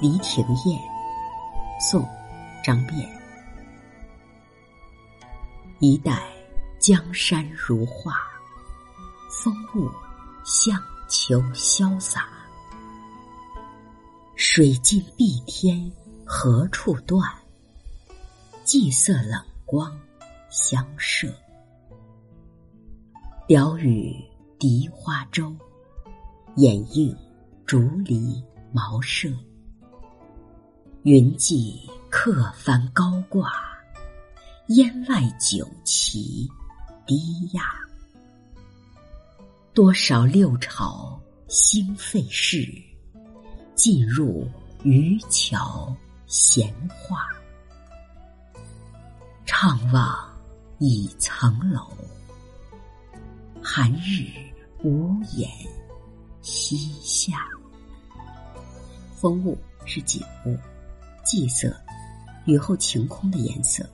离亭宴，宋·张卞。一代江山如画，风物相求潇洒。水尽碧天何处断？霁色冷光相射。鸟语荻花洲，掩映竹篱茅舍。云髻客帆高挂，烟外酒旗低压。多少六朝兴废事，尽入渔樵闲话。怅望倚层楼，寒日无言西下。风物是景物。霁色，雨后晴空的颜色。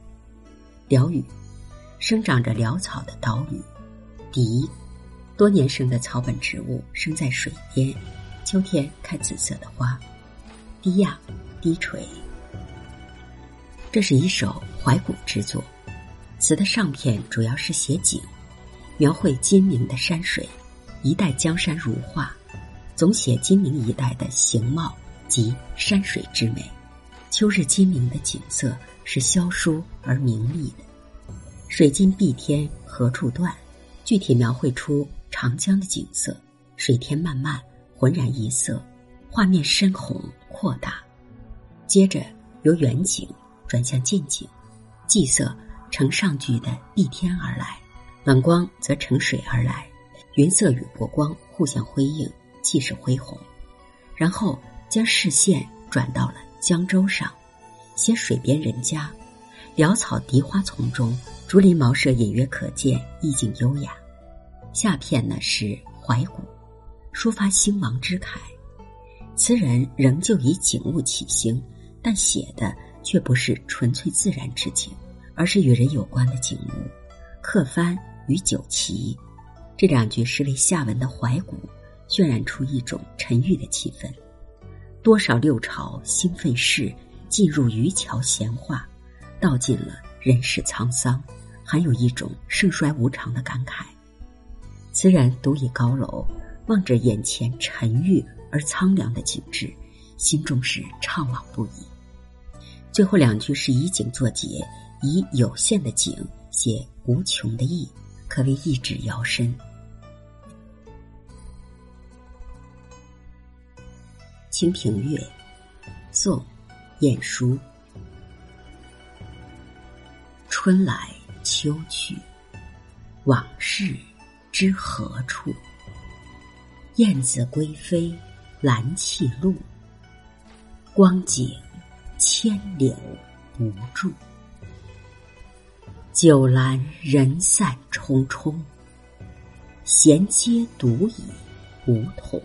辽屿，生长着潦草的岛屿。荻，多年生的草本植物，生在水边，秋天开紫色的花。低压，低垂。这是一首怀古之作，词的上片主要是写景，描绘金陵的山水，一代江山如画，总写金陵一带的形貌及山水之美。秋日金陵的景色是萧疏而明丽的，水尽碧天何处断？具体描绘出长江的景色，水天漫漫，浑然一色，画面深宏扩大。接着由远景转向近景，霁色呈上句的碧天而来，暖光则乘水而来，云色与波光互相辉映，气势恢宏。然后将视线转到了。江州上，写水边人家，潦草荻花丛中，竹林茅舍隐约可见，意境优雅。下片呢是怀古，抒发兴亡之慨。词人仍旧以景物起兴，但写的却不是纯粹自然之景，而是与人有关的景物。客帆与酒旗，这两句是为下文的怀古渲染出一种沉郁的气氛。多少六朝兴废事，尽入渔樵闲话，道尽了人世沧桑，还有一种盛衰无常的感慨。词人独倚高楼，望着眼前沉郁而苍凉的景致，心中是怅惘不已。最后两句是以景作结，以有限的景写无穷的意，可谓意志遥深。《清平乐》，宋·晏殊。春来秋去，往事知何处？燕子归飞蓝泣露，光景千柳无住。酒阑人散匆匆，闲阶独倚梧桐。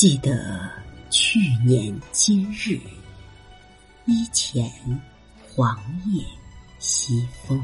记得去年今日，衣前黄叶西风。